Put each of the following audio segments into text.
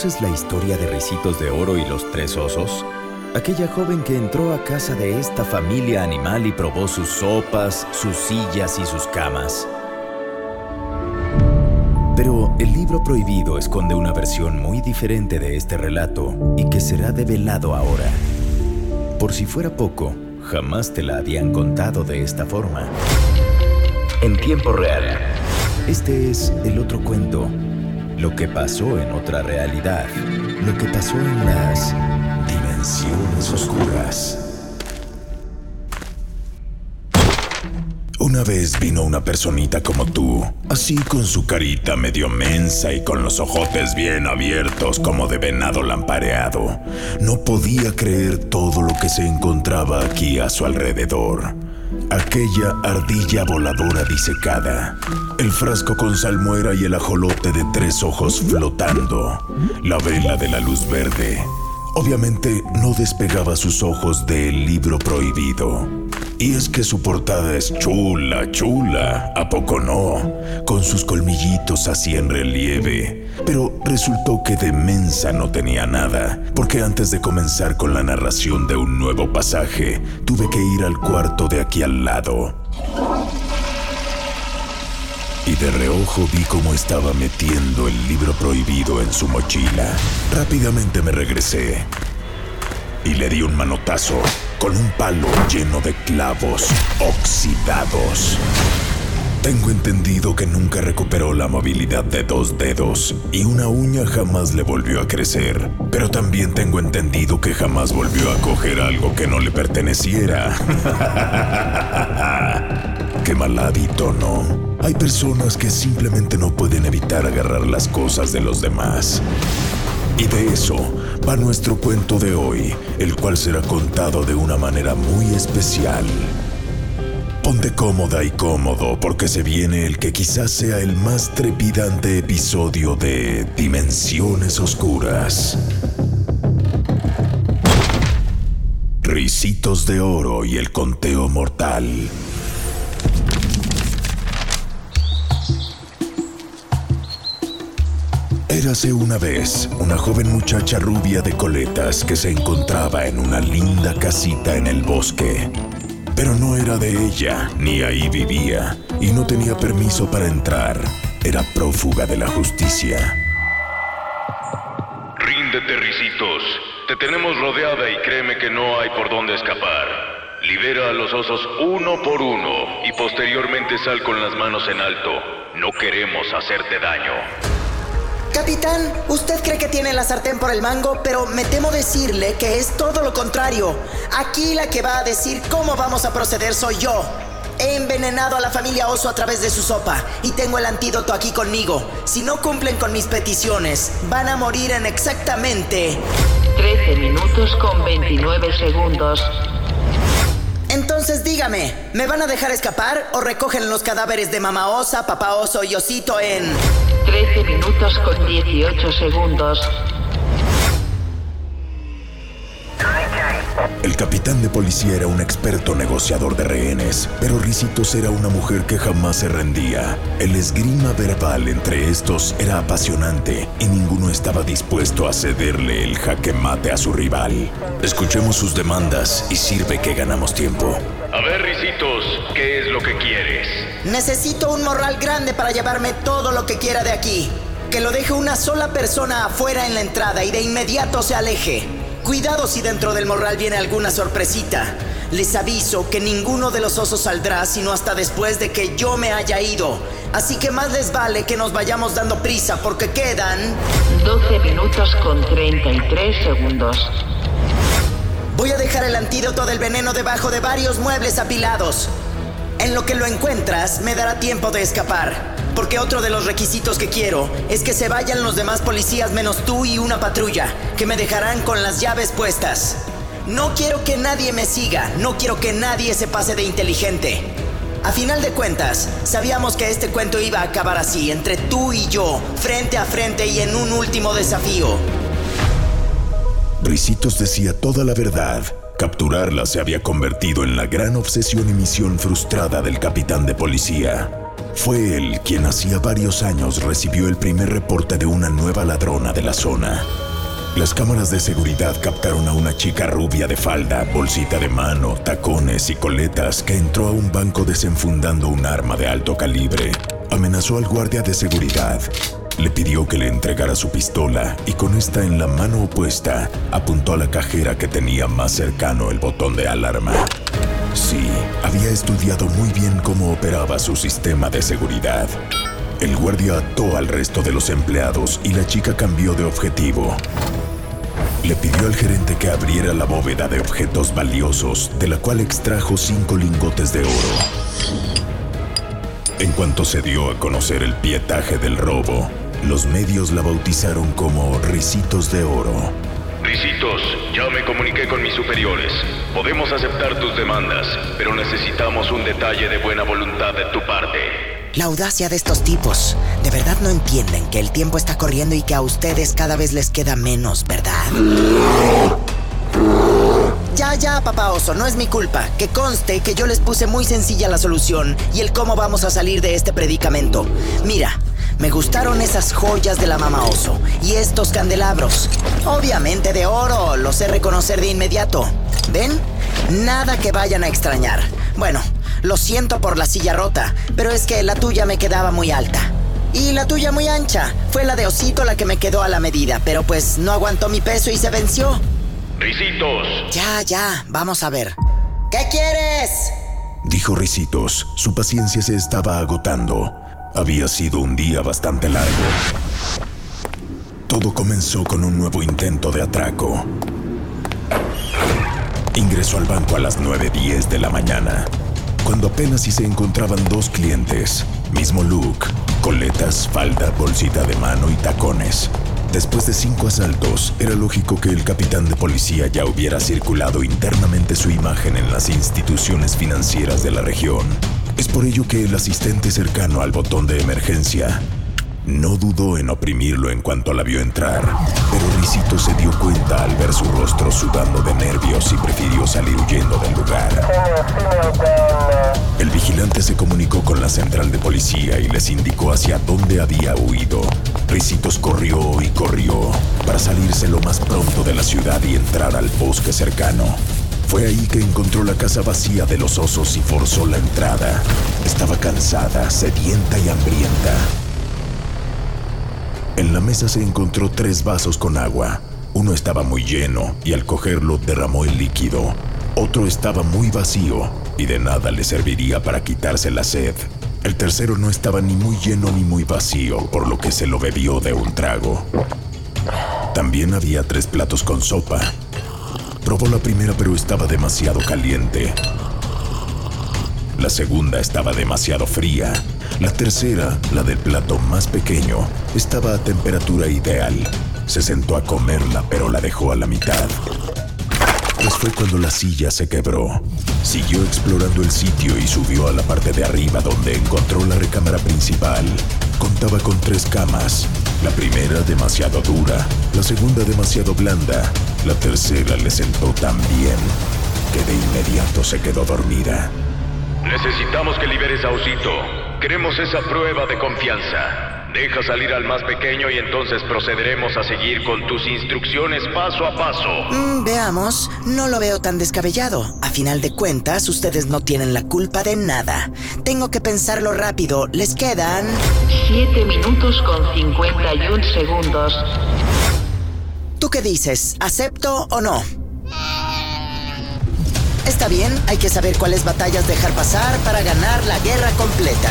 ¿Conoces la historia de Ricitos de Oro y los Tres Osos? Aquella joven que entró a casa de esta familia animal y probó sus sopas, sus sillas y sus camas. Pero el libro prohibido esconde una versión muy diferente de este relato y que será develado ahora. Por si fuera poco, jamás te la habían contado de esta forma. En tiempo real. Este es el otro cuento. Lo que pasó en otra realidad. Lo que pasó en las dimensiones oscuras. Una vez vino una personita como tú, así con su carita medio mensa y con los ojotes bien abiertos como de venado lampareado. No podía creer todo lo que se encontraba aquí a su alrededor. Aquella ardilla voladora disecada, el frasco con salmuera y el ajolote de tres ojos flotando, la vela de la luz verde. Obviamente no despegaba sus ojos del libro prohibido. Y es que su portada es chula, chula, ¿a poco no? Con sus colmillitos así en relieve. Pero resultó que de mensa no tenía nada, porque antes de comenzar con la narración de un nuevo pasaje, tuve que ir al cuarto de aquí al lado. Y de reojo vi cómo estaba metiendo el libro prohibido en su mochila. Rápidamente me regresé y le di un manotazo con un palo lleno de clavos oxidados. Tengo entendido que nunca recuperó la movilidad de dos dedos y una uña jamás le volvió a crecer, pero también tengo entendido que jamás volvió a coger algo que no le perteneciera. Qué mal hábito, ¿no? Hay personas que simplemente no pueden evitar agarrar las cosas de los demás. Y de eso va nuestro cuento de hoy, el cual será contado de una manera muy especial. Ponte cómoda y cómodo porque se viene el que quizás sea el más trepidante episodio de Dimensiones Oscuras. Ricitos de oro y el conteo mortal. Érase una vez una joven muchacha rubia de coletas que se encontraba en una linda casita en el bosque. Pero no era de ella, ni ahí vivía, y no tenía permiso para entrar. Era prófuga de la justicia. Ríndete, ricitos. Te tenemos rodeada y créeme que no hay por dónde escapar. Libera a los osos uno por uno y posteriormente sal con las manos en alto. No queremos hacerte daño. Capitán, usted cree que tiene la sartén por el mango, pero me temo decirle que es todo lo contrario. Aquí la que va a decir cómo vamos a proceder soy yo. He envenenado a la familia Oso a través de su sopa y tengo el antídoto aquí conmigo. Si no cumplen con mis peticiones, van a morir en exactamente 13 minutos con 29 segundos. Entonces dígame, ¿me van a dejar escapar o recogen los cadáveres de Mama Osa, Papá Oso y Osito en 13 minutos con 18 segundos. El capitán de policía era un experto negociador de rehenes, pero Ricitos era una mujer que jamás se rendía. El esgrima verbal entre estos era apasionante y ninguno estaba dispuesto a cederle el jaque mate a su rival. Escuchemos sus demandas y sirve que ganamos tiempo. A ver, Ricitos, ¿qué es lo que quieres? Necesito un morral grande para llevarme todo lo que quiera de aquí. Que lo deje una sola persona afuera en la entrada y de inmediato se aleje. Cuidado si dentro del morral viene alguna sorpresita. Les aviso que ninguno de los osos saldrá sino hasta después de que yo me haya ido. Así que más les vale que nos vayamos dando prisa porque quedan... 12 minutos con 33 segundos. Voy a dejar el antídoto del veneno debajo de varios muebles apilados. En lo que lo encuentras, me dará tiempo de escapar. Porque otro de los requisitos que quiero es que se vayan los demás policías menos tú y una patrulla, que me dejarán con las llaves puestas. No quiero que nadie me siga, no quiero que nadie se pase de inteligente. A final de cuentas, sabíamos que este cuento iba a acabar así, entre tú y yo, frente a frente y en un último desafío. Ricitos decía toda la verdad. Capturarla se había convertido en la gran obsesión y misión frustrada del capitán de policía. Fue él quien hacía varios años recibió el primer reporte de una nueva ladrona de la zona. Las cámaras de seguridad captaron a una chica rubia de falda, bolsita de mano, tacones y coletas que entró a un banco desenfundando un arma de alto calibre. Amenazó al guardia de seguridad. Le pidió que le entregara su pistola y con esta en la mano opuesta apuntó a la cajera que tenía más cercano el botón de alarma. Sí, había estudiado muy bien cómo operaba su sistema de seguridad. El guardia ató al resto de los empleados y la chica cambió de objetivo. Le pidió al gerente que abriera la bóveda de objetos valiosos, de la cual extrajo cinco lingotes de oro. En cuanto se dio a conocer el pietaje del robo, los medios la bautizaron como Ricitos de Oro. Ricitos, ya me comuniqué con mis superiores. Podemos aceptar tus demandas, pero necesitamos un detalle de buena voluntad de tu parte. La audacia de estos tipos. De verdad no entienden que el tiempo está corriendo y que a ustedes cada vez les queda menos, ¿verdad? Ya, ya, papá oso, no es mi culpa. Que conste que yo les puse muy sencilla la solución y el cómo vamos a salir de este predicamento. Mira, me gustaron esas joyas de la mamá oso y estos candelabros. Obviamente de oro, los sé reconocer de inmediato. ¿Ven? Nada que vayan a extrañar. Bueno, lo siento por la silla rota, pero es que la tuya me quedaba muy alta. Y la tuya muy ancha. Fue la de Osito la que me quedó a la medida, pero pues no aguantó mi peso y se venció. Ricitos, Ya, ya, vamos a ver. ¿Qué quieres? Dijo Ricitos, su paciencia se estaba agotando. Había sido un día bastante largo. Todo comenzó con un nuevo intento de atraco. Ingresó al banco a las 9.10 de la mañana, cuando apenas si se encontraban dos clientes, mismo look, coletas, falda, bolsita de mano y tacones. Después de cinco asaltos, era lógico que el capitán de policía ya hubiera circulado internamente su imagen en las instituciones financieras de la región. Es por ello que el asistente cercano al botón de emergencia no dudó en oprimirlo en cuanto la vio entrar, pero Risito se dio cuenta al ver su rostro sudando de nervios y prefirió salir huyendo del lugar. El vigilante se comunicó con la central de policía y les indicó hacia dónde había huido. Risitos corrió y corrió para salirse lo más pronto de la ciudad y entrar al bosque cercano. Fue ahí que encontró la casa vacía de los osos y forzó la entrada. Estaba cansada, sedienta y hambrienta. En la mesa se encontró tres vasos con agua. Uno estaba muy lleno y al cogerlo derramó el líquido. Otro estaba muy vacío y de nada le serviría para quitarse la sed. El tercero no estaba ni muy lleno ni muy vacío, por lo que se lo bebió de un trago. También había tres platos con sopa. Probó la primera pero estaba demasiado caliente. La segunda estaba demasiado fría. La tercera, la del plato más pequeño, estaba a temperatura ideal. Se sentó a comerla, pero la dejó a la mitad. pues fue cuando la silla se quebró. Siguió explorando el sitio y subió a la parte de arriba donde encontró la recámara principal. Contaba con tres camas. La primera demasiado dura, la segunda demasiado blanda, la tercera le sentó tan bien que de inmediato se quedó dormida. Necesitamos que liberes a Osito. Queremos esa prueba de confianza. Deja salir al más pequeño y entonces procederemos a seguir con tus instrucciones paso a paso. Mm, veamos, no lo veo tan descabellado. A final de cuentas, ustedes no tienen la culpa de nada. Tengo que pensarlo rápido. Les quedan... 7 minutos con 51 segundos. ¿Tú qué dices? ¿Acepto o no? Está bien, hay que saber cuáles batallas dejar pasar para ganar la guerra completa.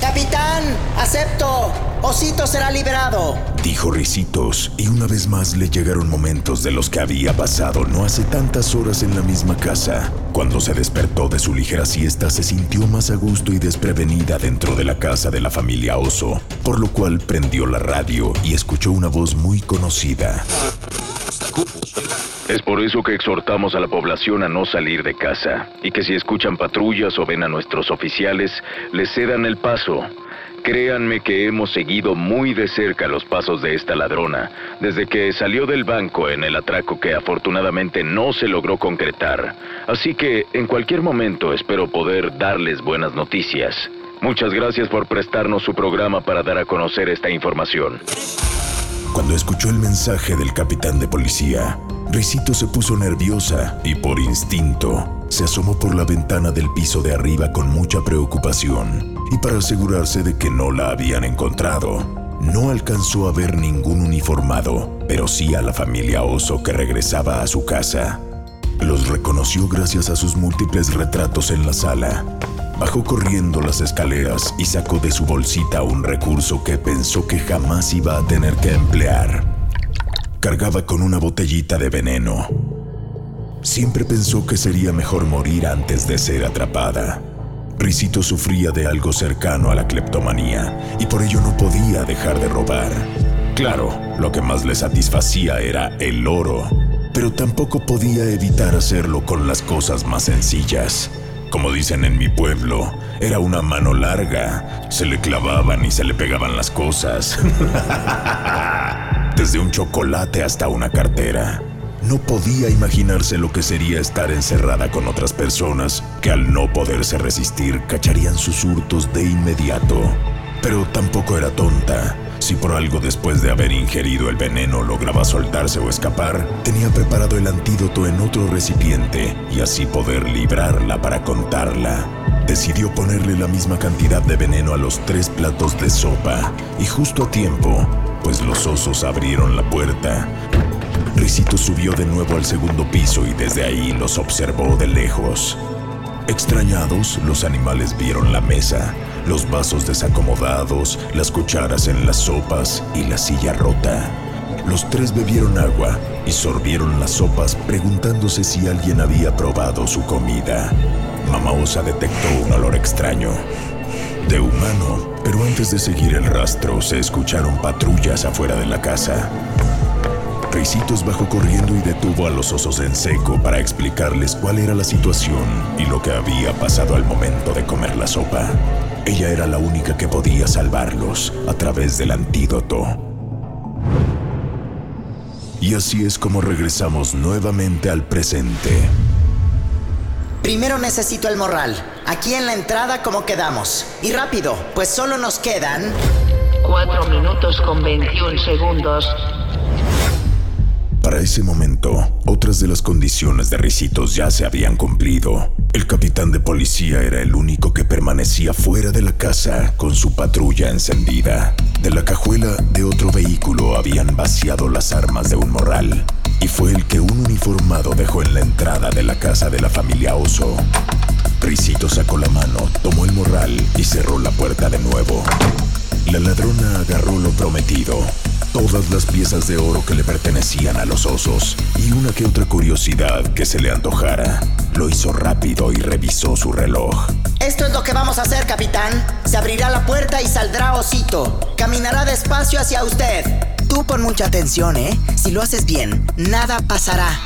Capitán, acepto. Osito será liberado. Dijo Ricitos, y una vez más le llegaron momentos de los que había pasado no hace tantas horas en la misma casa. Cuando se despertó de su ligera siesta, se sintió más a gusto y desprevenida dentro de la casa de la familia Oso, por lo cual prendió la radio y escuchó una voz muy conocida. Es por eso que exhortamos a la población a no salir de casa y que si escuchan patrullas o ven a nuestros oficiales, les cedan el paso. Créanme que hemos seguido muy de cerca los pasos de esta ladrona desde que salió del banco en el atraco que afortunadamente no se logró concretar. Así que en cualquier momento espero poder darles buenas noticias. Muchas gracias por prestarnos su programa para dar a conocer esta información. Cuando escuchó el mensaje del capitán de policía, Risito se puso nerviosa y por instinto se asomó por la ventana del piso de arriba con mucha preocupación y para asegurarse de que no la habían encontrado. No alcanzó a ver ningún uniformado, pero sí a la familia Oso que regresaba a su casa. Los reconoció gracias a sus múltiples retratos en la sala. Bajó corriendo las escaleras y sacó de su bolsita un recurso que pensó que jamás iba a tener que emplear. Cargaba con una botellita de veneno. Siempre pensó que sería mejor morir antes de ser atrapada. Risito sufría de algo cercano a la cleptomanía y por ello no podía dejar de robar. Claro, lo que más le satisfacía era el oro, pero tampoco podía evitar hacerlo con las cosas más sencillas. Como dicen en mi pueblo, era una mano larga, se le clavaban y se le pegaban las cosas. Desde un chocolate hasta una cartera. No podía imaginarse lo que sería estar encerrada con otras personas que al no poderse resistir cacharían sus hurtos de inmediato. Pero tampoco era tonta. Si por algo después de haber ingerido el veneno lograba soltarse o escapar, tenía preparado el antídoto en otro recipiente y así poder librarla para contarla. Decidió ponerle la misma cantidad de veneno a los tres platos de sopa y justo a tiempo, pues los osos abrieron la puerta. Risito subió de nuevo al segundo piso y desde ahí los observó de lejos. Extrañados, los animales vieron la mesa, los vasos desacomodados, las cucharas en las sopas y la silla rota. Los tres bebieron agua y sorbieron las sopas preguntándose si alguien había probado su comida. Mamá Osa detectó un olor extraño. De humano, pero antes de seguir el rastro se escucharon patrullas afuera de la casa. Ricitos bajó corriendo y detuvo a los osos en seco para explicarles cuál era la situación y lo que había pasado al momento de comer la sopa. Ella era la única que podía salvarlos a través del antídoto. Y así es como regresamos nuevamente al presente. Primero necesito el morral. Aquí en la entrada como quedamos. Y rápido, pues solo nos quedan... 4 minutos con 21 segundos. Para ese momento, otras de las condiciones de Ricitos ya se habían cumplido. El capitán de policía era el único que permanecía fuera de la casa con su patrulla encendida. De la cajuela de otro vehículo habían vaciado las armas de un morral, y fue el que un uniformado dejó en la entrada de la casa de la familia Oso. Risito sacó la mano, tomó el morral y cerró la puerta de nuevo. La ladrona agarró lo prometido, todas las piezas de oro que le pertenecían a los osos y una que otra curiosidad que se le antojara. Lo hizo rápido y revisó su reloj. Esto es lo que vamos a hacer, capitán. Se abrirá la puerta y saldrá Osito. Caminará despacio hacia usted. Tú pon mucha atención, ¿eh? Si lo haces bien, nada pasará.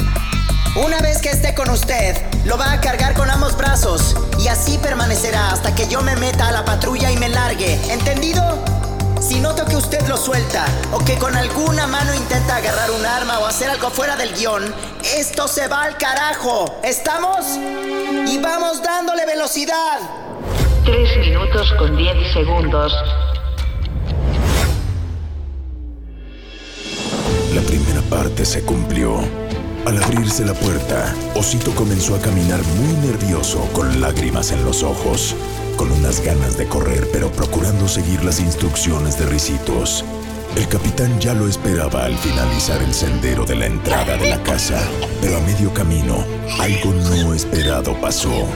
Una vez que esté con usted, lo va a cargar con ambos brazos y así permanecerá hasta que yo me meta a la patrulla y me largue. ¿Entendido? Si noto que usted lo suelta o que con alguna mano intenta agarrar un arma o hacer algo fuera del guion, esto se va al carajo. ¿Estamos? Y vamos dándole velocidad. 3 minutos con 10 segundos. La primera parte se cumplió. Al abrirse la puerta, Osito comenzó a caminar muy nervioso con lágrimas en los ojos, con unas ganas de correr pero procurando seguir las instrucciones de Ricitos. El capitán ya lo esperaba al finalizar el sendero de la entrada de la casa, pero a medio camino, algo no esperado pasó.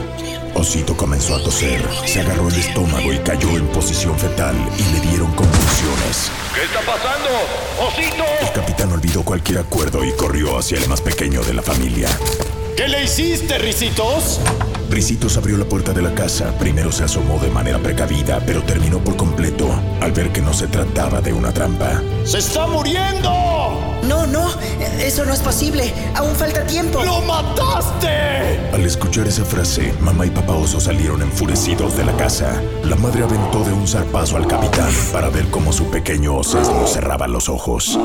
Osito comenzó a toser, se agarró el estómago y cayó en posición fetal y le dieron convulsiones. ¿Qué está pasando? ¡Osito! El capitán olvidó cualquier acuerdo y corrió hacia el más pequeño de la familia. ¿Qué le hiciste, Ricitos? Ricitos abrió la puerta de la casa. Primero se asomó de manera precavida, pero terminó por completo al ver que no se trataba de una trampa. ¡Se está muriendo! No, no, eso no es posible. Aún falta tiempo. ¡Lo mataste! Al escuchar esa frase, mamá y papá oso salieron enfurecidos de la casa. La madre aventó de un zarpazo al capitán para ver cómo su pequeño osesno cerraba los ojos.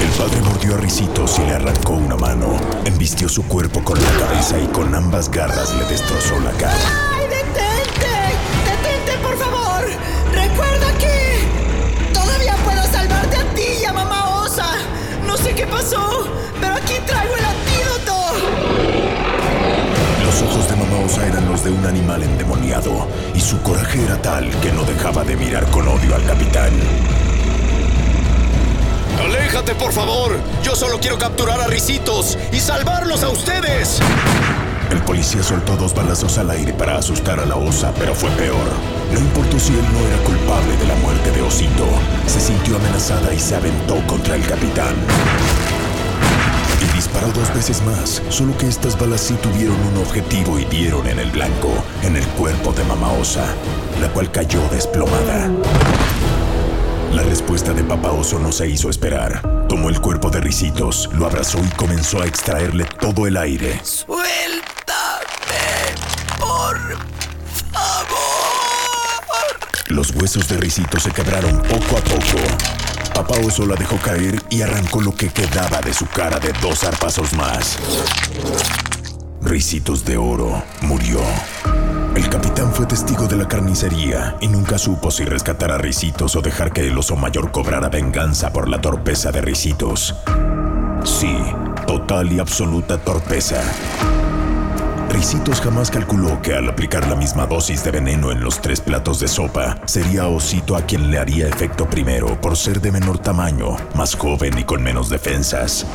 El padre mordió a Ricitos y le arrancó una mano. Embistió su cuerpo con la cabeza y con ambas garras le destrozó la cara. De un animal endemoniado y su coraje era tal que no dejaba de mirar con odio al capitán. ¡Aléjate, por favor! Yo solo quiero capturar a Ricitos y salvarlos a ustedes. El policía soltó dos balazos al aire para asustar a la osa, pero fue peor. No importó si él no era culpable de la muerte de Osito, se sintió amenazada y se aventó contra el capitán. Disparó dos veces más, solo que estas balas sí tuvieron un objetivo y dieron en el blanco, en el cuerpo de Mamá Osa, la cual cayó desplomada. La respuesta de Papá Oso no se hizo esperar. Tomó el cuerpo de Ricitos, lo abrazó y comenzó a extraerle todo el aire. Suéltame, por favor. Los huesos de Ricitos se quebraron poco a poco. Papá Oso la dejó caer y arrancó lo que quedaba de su cara de dos zarpazos más. Ricitos de Oro murió. El capitán fue testigo de la carnicería y nunca supo si rescatar a Ricitos o dejar que el oso mayor cobrara venganza por la torpeza de Ricitos. Sí, total y absoluta torpeza. Ricitos jamás calculó que al aplicar la misma dosis de veneno en los tres platos de sopa, sería Osito a quien le haría efecto primero por ser de menor tamaño, más joven y con menos defensas.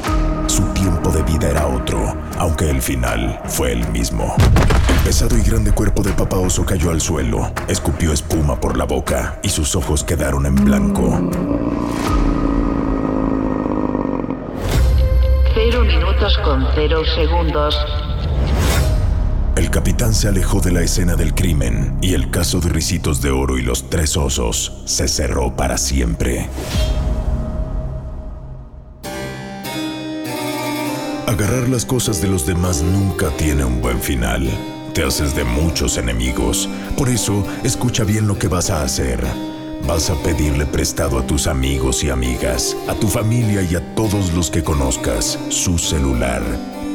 Su tiempo de vida era otro, aunque el final fue el mismo. El pesado y grande cuerpo de Papá Oso cayó al suelo, escupió espuma por la boca y sus ojos quedaron en blanco. 0 minutos con 0 segundos. El capitán se alejó de la escena del crimen y el caso de Ricitos de Oro y los tres osos se cerró para siempre. Agarrar las cosas de los demás nunca tiene un buen final. Te haces de muchos enemigos. Por eso, escucha bien lo que vas a hacer. Vas a pedirle prestado a tus amigos y amigas, a tu familia y a todos los que conozcas su celular.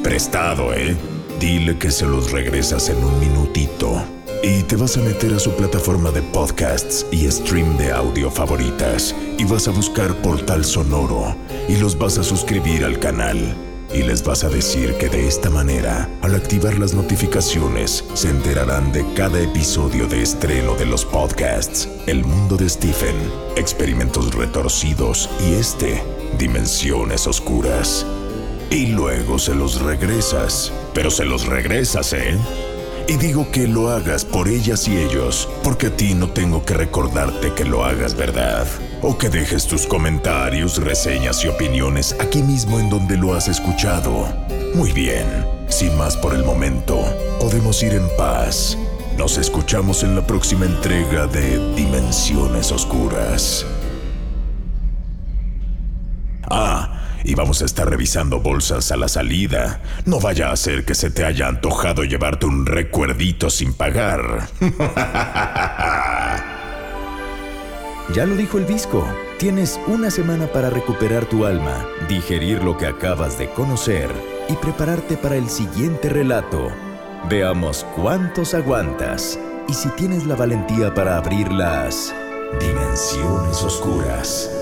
Prestado, ¿eh? Dile que se los regresas en un minutito. Y te vas a meter a su plataforma de podcasts y stream de audio favoritas. Y vas a buscar Portal Sonoro. Y los vas a suscribir al canal. Y les vas a decir que de esta manera, al activar las notificaciones, se enterarán de cada episodio de estreno de los podcasts El mundo de Stephen, Experimentos retorcidos y este, Dimensiones oscuras. Y luego se los regresas. Pero se los regresas, ¿eh? Y digo que lo hagas por ellas y ellos, porque a ti no tengo que recordarte que lo hagas, ¿verdad? O que dejes tus comentarios, reseñas y opiniones aquí mismo en donde lo has escuchado. Muy bien, sin más por el momento, podemos ir en paz. Nos escuchamos en la próxima entrega de Dimensiones Oscuras. Y vamos a estar revisando bolsas a la salida. No vaya a ser que se te haya antojado llevarte un recuerdito sin pagar. Ya lo dijo el Visco. Tienes una semana para recuperar tu alma, digerir lo que acabas de conocer y prepararte para el siguiente relato. Veamos cuántos aguantas y si tienes la valentía para abrir las Dimensiones oscuras.